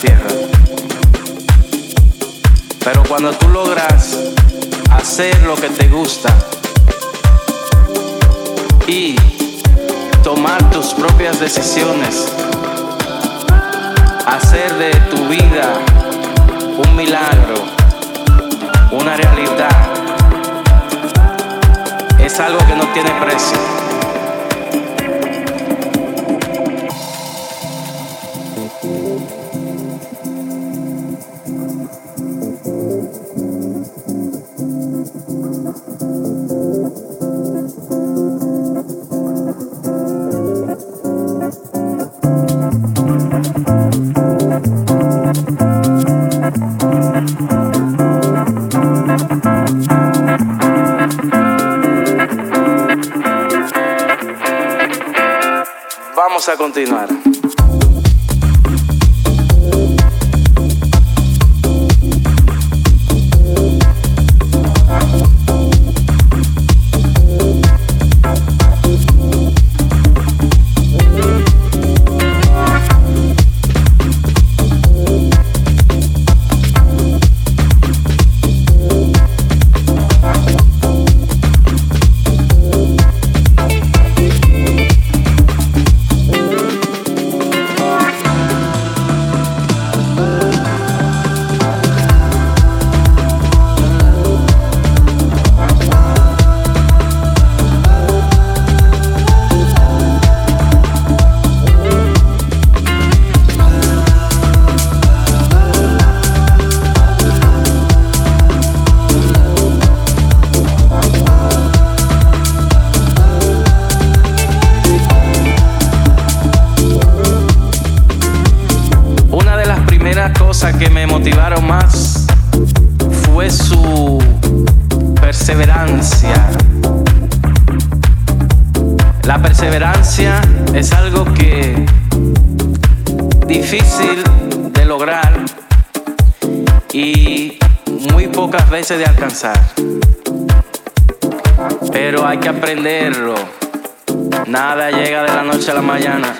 tierra. Pero cuando tú logras hacer lo que te gusta y tomar tus propias decisiones, hacer de tu vida un milagro, una realidad, es algo que no tiene precio. A de alcanzar. Pero hay que aprenderlo. Nada llega de la noche a la mañana.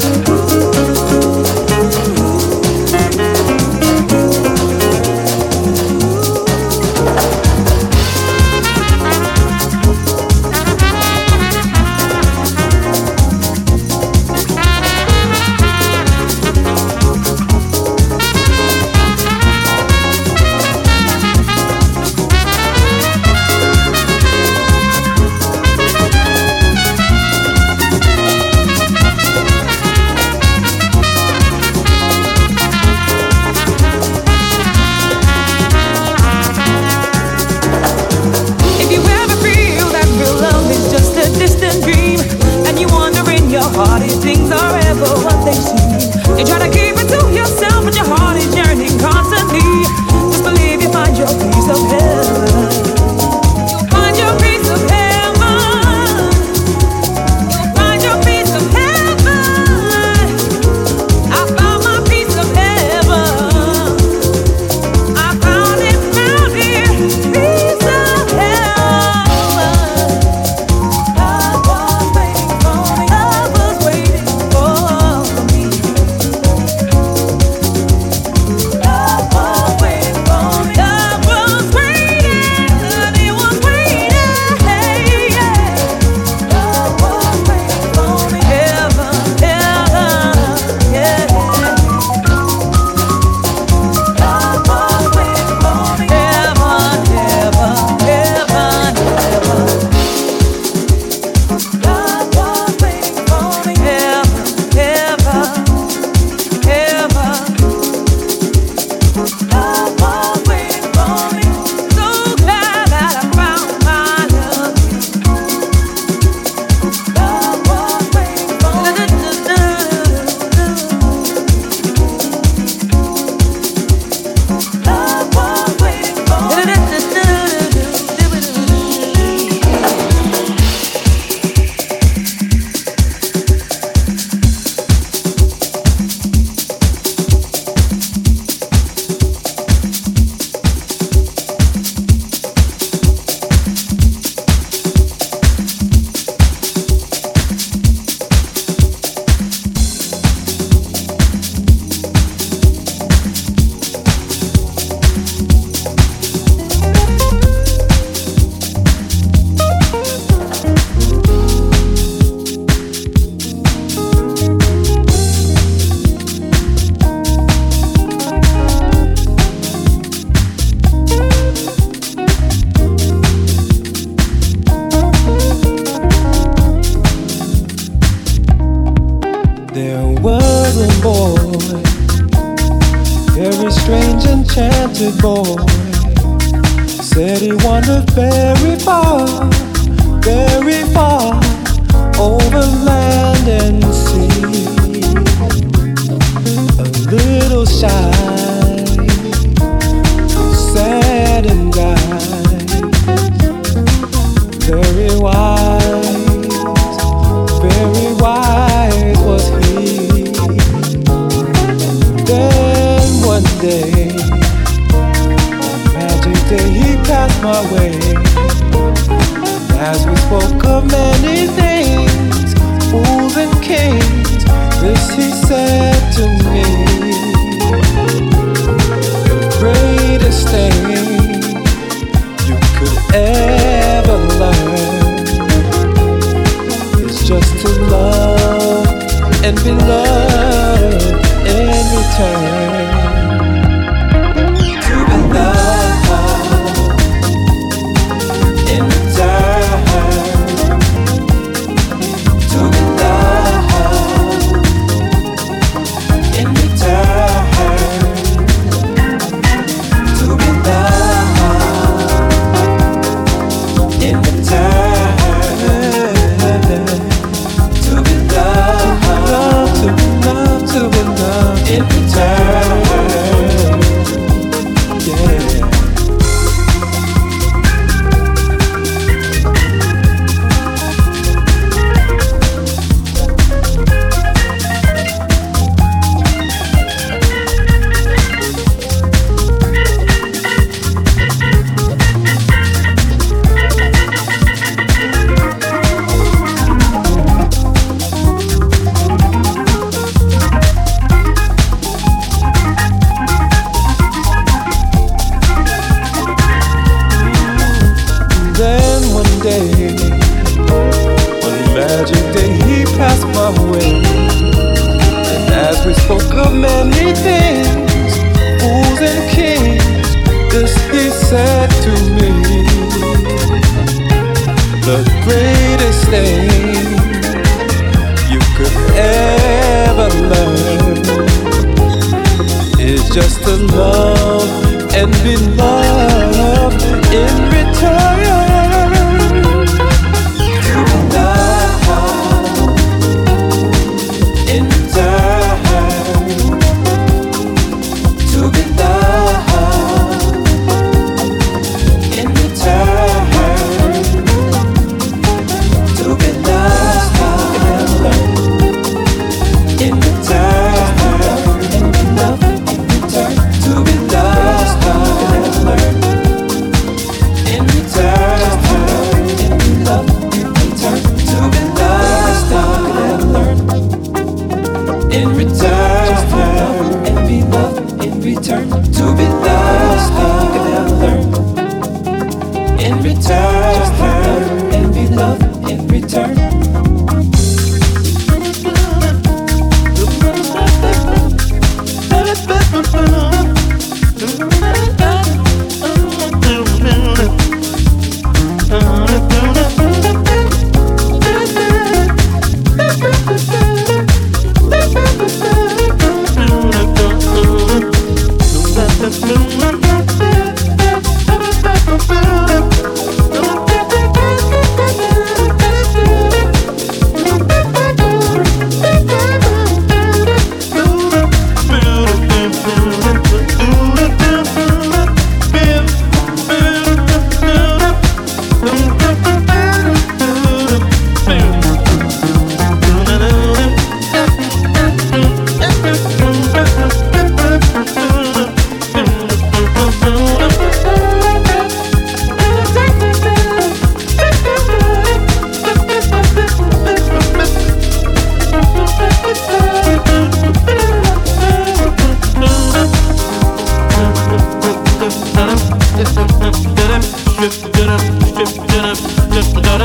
truth.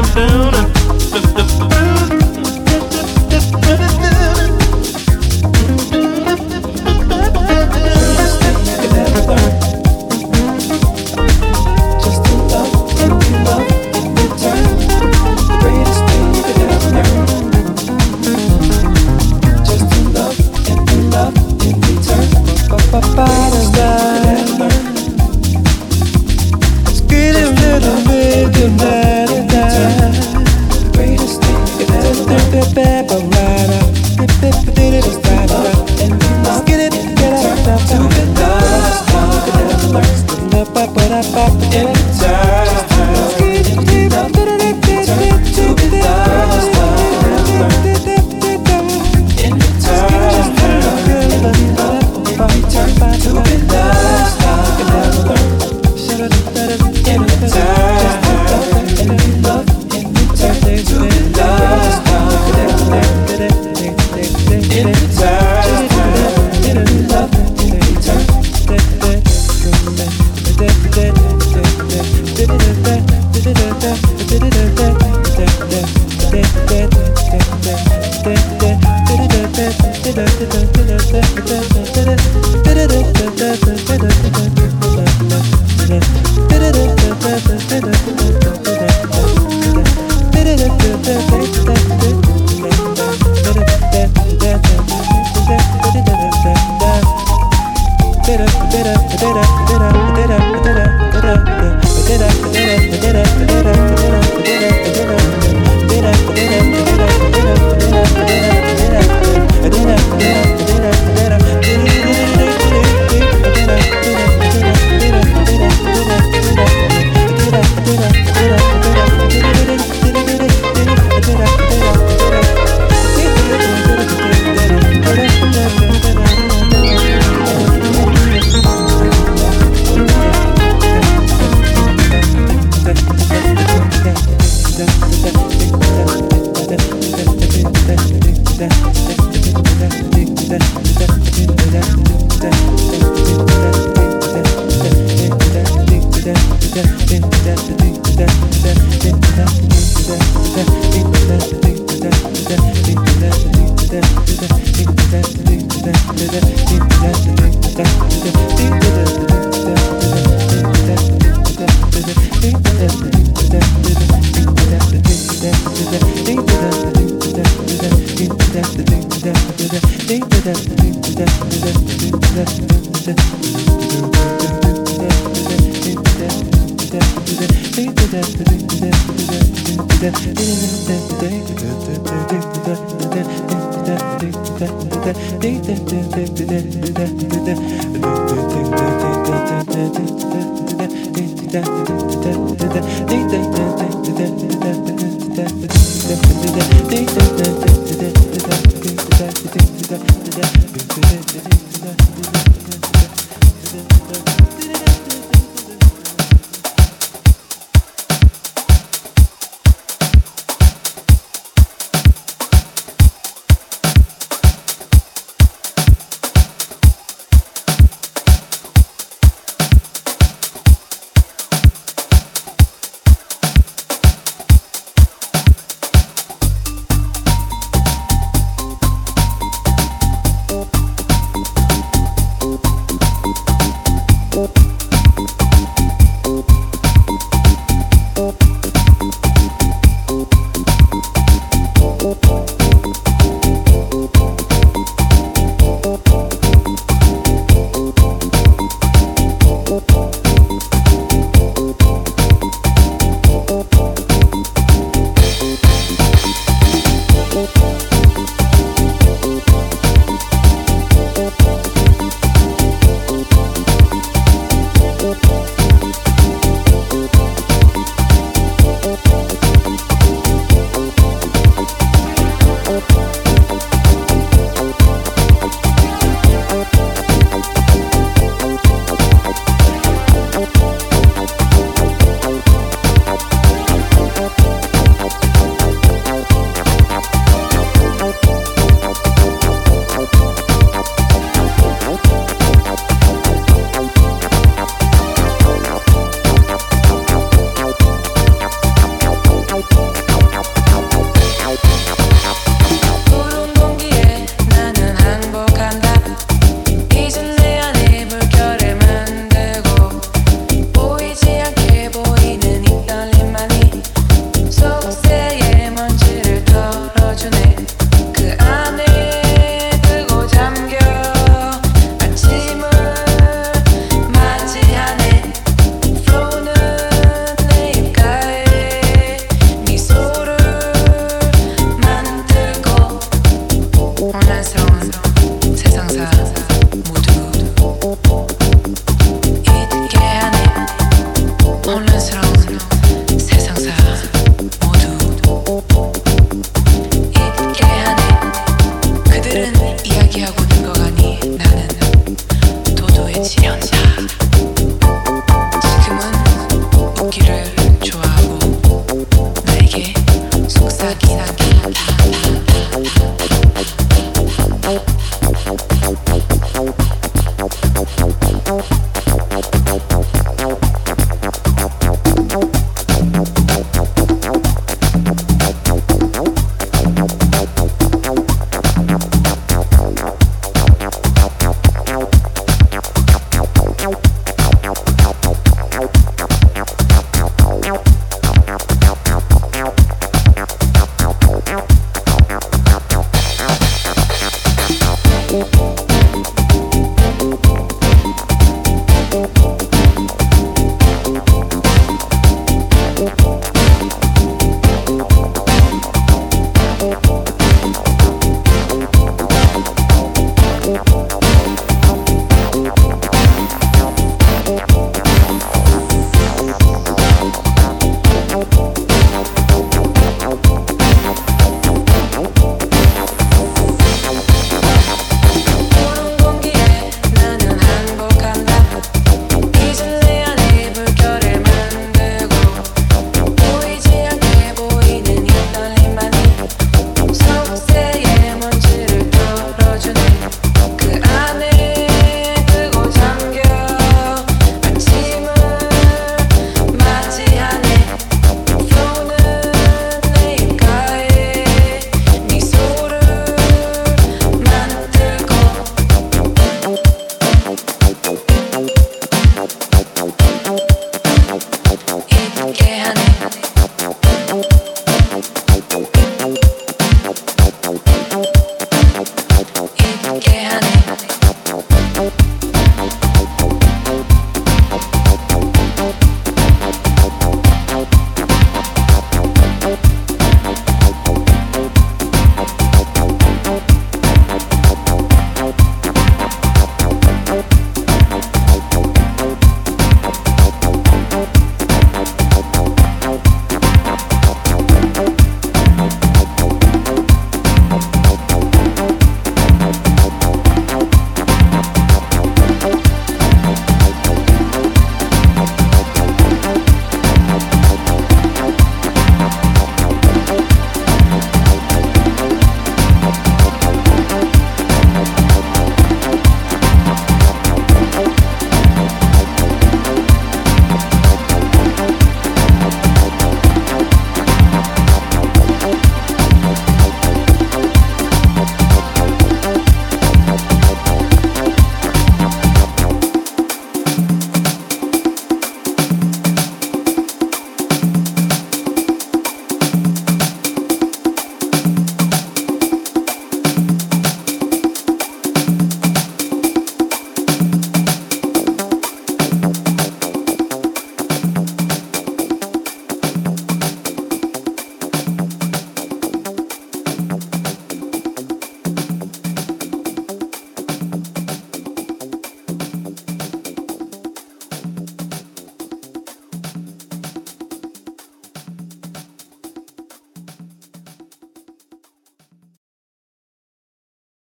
bottom tuna.